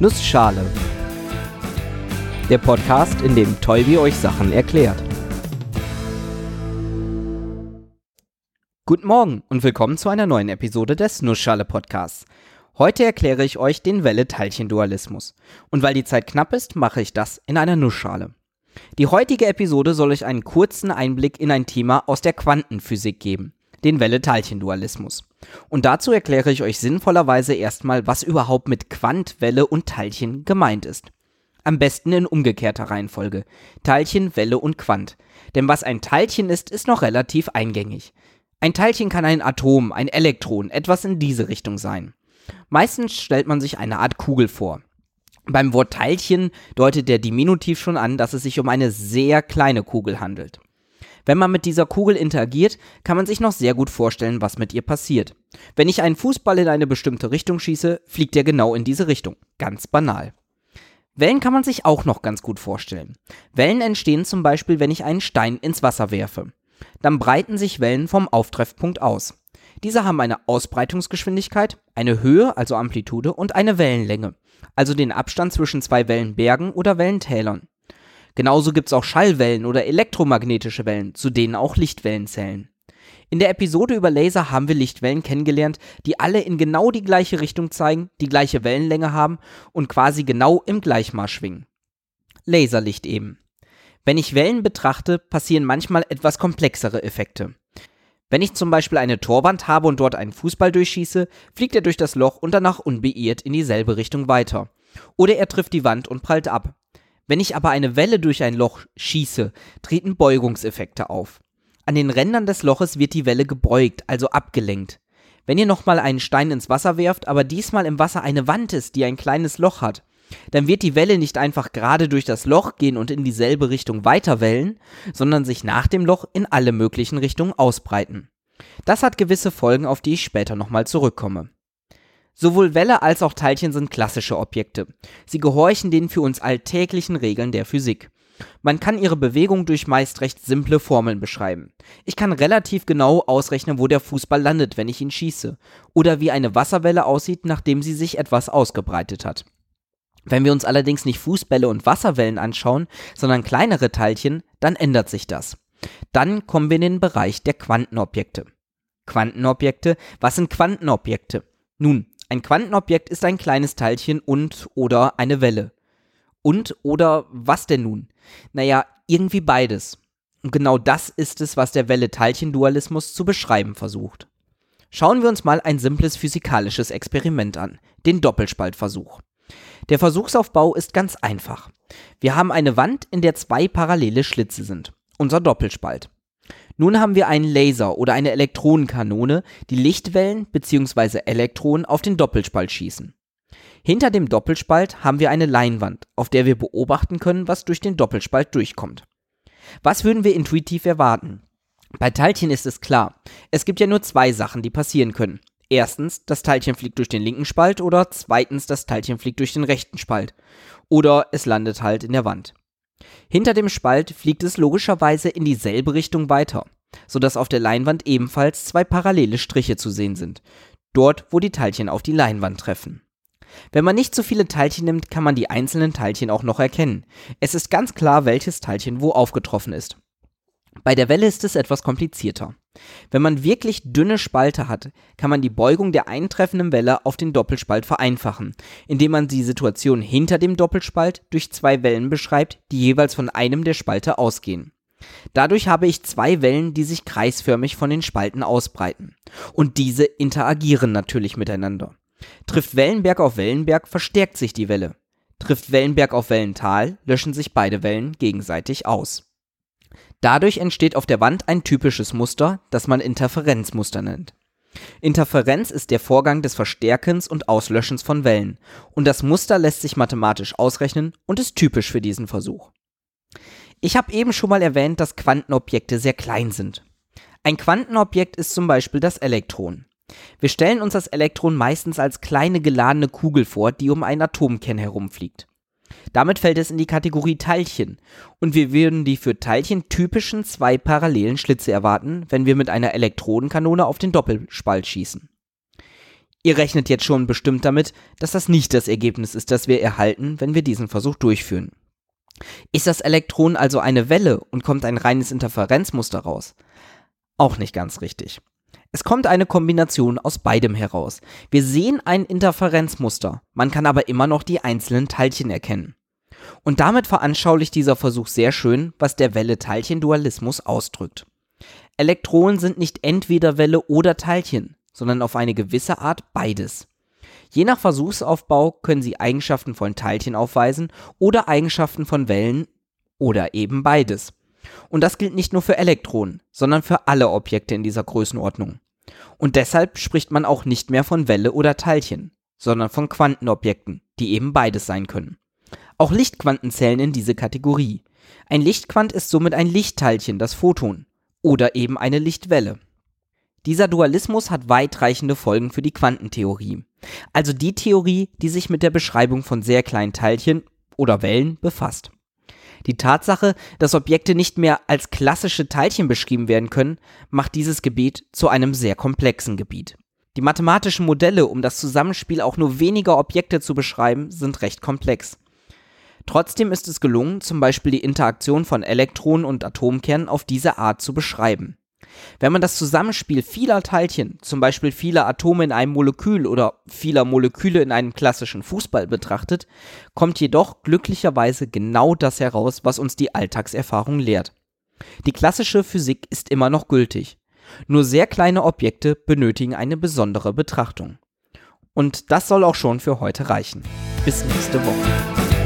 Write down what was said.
Nussschale. Der Podcast, in dem Tolbi euch Sachen erklärt. Guten Morgen und willkommen zu einer neuen Episode des Nussschale Podcasts. Heute erkläre ich euch den Welle-Teilchen-Dualismus. Und weil die Zeit knapp ist, mache ich das in einer Nussschale. Die heutige Episode soll euch einen kurzen Einblick in ein Thema aus der Quantenphysik geben, den Welle-Teilchen-Dualismus. Und dazu erkläre ich euch sinnvollerweise erstmal, was überhaupt mit Quant, Welle und Teilchen gemeint ist. Am besten in umgekehrter Reihenfolge. Teilchen, Welle und Quant. Denn was ein Teilchen ist, ist noch relativ eingängig. Ein Teilchen kann ein Atom, ein Elektron, etwas in diese Richtung sein. Meistens stellt man sich eine Art Kugel vor. Beim Wort Teilchen deutet der Diminutiv schon an, dass es sich um eine sehr kleine Kugel handelt. Wenn man mit dieser Kugel interagiert, kann man sich noch sehr gut vorstellen, was mit ihr passiert. Wenn ich einen Fußball in eine bestimmte Richtung schieße, fliegt er genau in diese Richtung. Ganz banal. Wellen kann man sich auch noch ganz gut vorstellen. Wellen entstehen zum Beispiel, wenn ich einen Stein ins Wasser werfe. Dann breiten sich Wellen vom Auftreffpunkt aus. Diese haben eine Ausbreitungsgeschwindigkeit, eine Höhe, also Amplitude, und eine Wellenlänge, also den Abstand zwischen zwei Wellenbergen oder Wellentälern. Genauso gibt es auch Schallwellen oder elektromagnetische Wellen, zu denen auch Lichtwellen zählen. In der Episode über Laser haben wir Lichtwellen kennengelernt, die alle in genau die gleiche Richtung zeigen, die gleiche Wellenlänge haben und quasi genau im Gleichmaß schwingen. Laserlicht eben. Wenn ich Wellen betrachte, passieren manchmal etwas komplexere Effekte. Wenn ich zum Beispiel eine Torwand habe und dort einen Fußball durchschieße, fliegt er durch das Loch und danach unbeirrt in dieselbe Richtung weiter. Oder er trifft die Wand und prallt ab. Wenn ich aber eine Welle durch ein Loch schieße, treten Beugungseffekte auf. An den Rändern des Loches wird die Welle gebeugt, also abgelenkt. Wenn ihr nochmal einen Stein ins Wasser werft, aber diesmal im Wasser eine Wand ist, die ein kleines Loch hat, dann wird die Welle nicht einfach gerade durch das Loch gehen und in dieselbe Richtung weiterwellen, sondern sich nach dem Loch in alle möglichen Richtungen ausbreiten. Das hat gewisse Folgen, auf die ich später nochmal zurückkomme. Sowohl Welle als auch Teilchen sind klassische Objekte. Sie gehorchen den für uns alltäglichen Regeln der Physik. Man kann ihre Bewegung durch meist recht simple Formeln beschreiben. Ich kann relativ genau ausrechnen, wo der Fußball landet, wenn ich ihn schieße, oder wie eine Wasserwelle aussieht, nachdem sie sich etwas ausgebreitet hat. Wenn wir uns allerdings nicht Fußbälle und Wasserwellen anschauen, sondern kleinere Teilchen, dann ändert sich das. Dann kommen wir in den Bereich der Quantenobjekte. Quantenobjekte, was sind Quantenobjekte? Nun, ein Quantenobjekt ist ein kleines Teilchen und oder eine Welle. Und oder was denn nun? Naja, irgendwie beides. Und genau das ist es, was der Welle-Teilchen-Dualismus zu beschreiben versucht. Schauen wir uns mal ein simples physikalisches Experiment an, den Doppelspaltversuch. Der Versuchsaufbau ist ganz einfach. Wir haben eine Wand, in der zwei parallele Schlitze sind, unser Doppelspalt. Nun haben wir einen Laser oder eine Elektronenkanone, die Lichtwellen bzw. Elektronen auf den Doppelspalt schießen. Hinter dem Doppelspalt haben wir eine Leinwand, auf der wir beobachten können, was durch den Doppelspalt durchkommt. Was würden wir intuitiv erwarten? Bei Teilchen ist es klar. Es gibt ja nur zwei Sachen, die passieren können. Erstens, das Teilchen fliegt durch den linken Spalt oder zweitens, das Teilchen fliegt durch den rechten Spalt. Oder es landet halt in der Wand. Hinter dem Spalt fliegt es logischerweise in dieselbe Richtung weiter, sodass auf der Leinwand ebenfalls zwei parallele Striche zu sehen sind, dort wo die Teilchen auf die Leinwand treffen. Wenn man nicht zu viele Teilchen nimmt, kann man die einzelnen Teilchen auch noch erkennen. Es ist ganz klar, welches Teilchen wo aufgetroffen ist. Bei der Welle ist es etwas komplizierter. Wenn man wirklich dünne Spalte hat, kann man die Beugung der eintreffenden Welle auf den Doppelspalt vereinfachen, indem man die Situation hinter dem Doppelspalt durch zwei Wellen beschreibt, die jeweils von einem der Spalte ausgehen. Dadurch habe ich zwei Wellen, die sich kreisförmig von den Spalten ausbreiten. Und diese interagieren natürlich miteinander. Trifft Wellenberg auf Wellenberg, verstärkt sich die Welle. Trifft Wellenberg auf Wellental, löschen sich beide Wellen gegenseitig aus. Dadurch entsteht auf der Wand ein typisches Muster, das man Interferenzmuster nennt. Interferenz ist der Vorgang des Verstärkens und Auslöschens von Wellen, und das Muster lässt sich mathematisch ausrechnen und ist typisch für diesen Versuch. Ich habe eben schon mal erwähnt, dass Quantenobjekte sehr klein sind. Ein Quantenobjekt ist zum Beispiel das Elektron. Wir stellen uns das Elektron meistens als kleine geladene Kugel vor, die um einen Atomkern herumfliegt. Damit fällt es in die Kategorie Teilchen und wir würden die für Teilchen typischen zwei parallelen Schlitze erwarten, wenn wir mit einer Elektronenkanone auf den Doppelspalt schießen. Ihr rechnet jetzt schon bestimmt damit, dass das nicht das Ergebnis ist, das wir erhalten, wenn wir diesen Versuch durchführen. Ist das Elektron also eine Welle und kommt ein reines Interferenzmuster raus? Auch nicht ganz richtig. Es kommt eine Kombination aus beidem heraus. Wir sehen ein Interferenzmuster, man kann aber immer noch die einzelnen Teilchen erkennen. Und damit veranschaulicht dieser Versuch sehr schön, was der Welle-Teilchen-Dualismus ausdrückt. Elektronen sind nicht entweder Welle oder Teilchen, sondern auf eine gewisse Art beides. Je nach Versuchsaufbau können sie Eigenschaften von Teilchen aufweisen oder Eigenschaften von Wellen oder eben beides. Und das gilt nicht nur für Elektronen, sondern für alle Objekte in dieser Größenordnung. Und deshalb spricht man auch nicht mehr von Welle oder Teilchen, sondern von Quantenobjekten, die eben beides sein können. Auch Lichtquanten zählen in diese Kategorie. Ein Lichtquant ist somit ein Lichtteilchen, das Photon, oder eben eine Lichtwelle. Dieser Dualismus hat weitreichende Folgen für die Quantentheorie, also die Theorie, die sich mit der Beschreibung von sehr kleinen Teilchen oder Wellen befasst. Die Tatsache, dass Objekte nicht mehr als klassische Teilchen beschrieben werden können, macht dieses Gebiet zu einem sehr komplexen Gebiet. Die mathematischen Modelle, um das Zusammenspiel auch nur weniger Objekte zu beschreiben, sind recht komplex. Trotzdem ist es gelungen, zum Beispiel die Interaktion von Elektronen und Atomkernen auf diese Art zu beschreiben. Wenn man das Zusammenspiel vieler Teilchen, zum Beispiel vieler Atome in einem Molekül oder vieler Moleküle in einem klassischen Fußball betrachtet, kommt jedoch glücklicherweise genau das heraus, was uns die Alltagserfahrung lehrt. Die klassische Physik ist immer noch gültig. Nur sehr kleine Objekte benötigen eine besondere Betrachtung. Und das soll auch schon für heute reichen. Bis nächste Woche.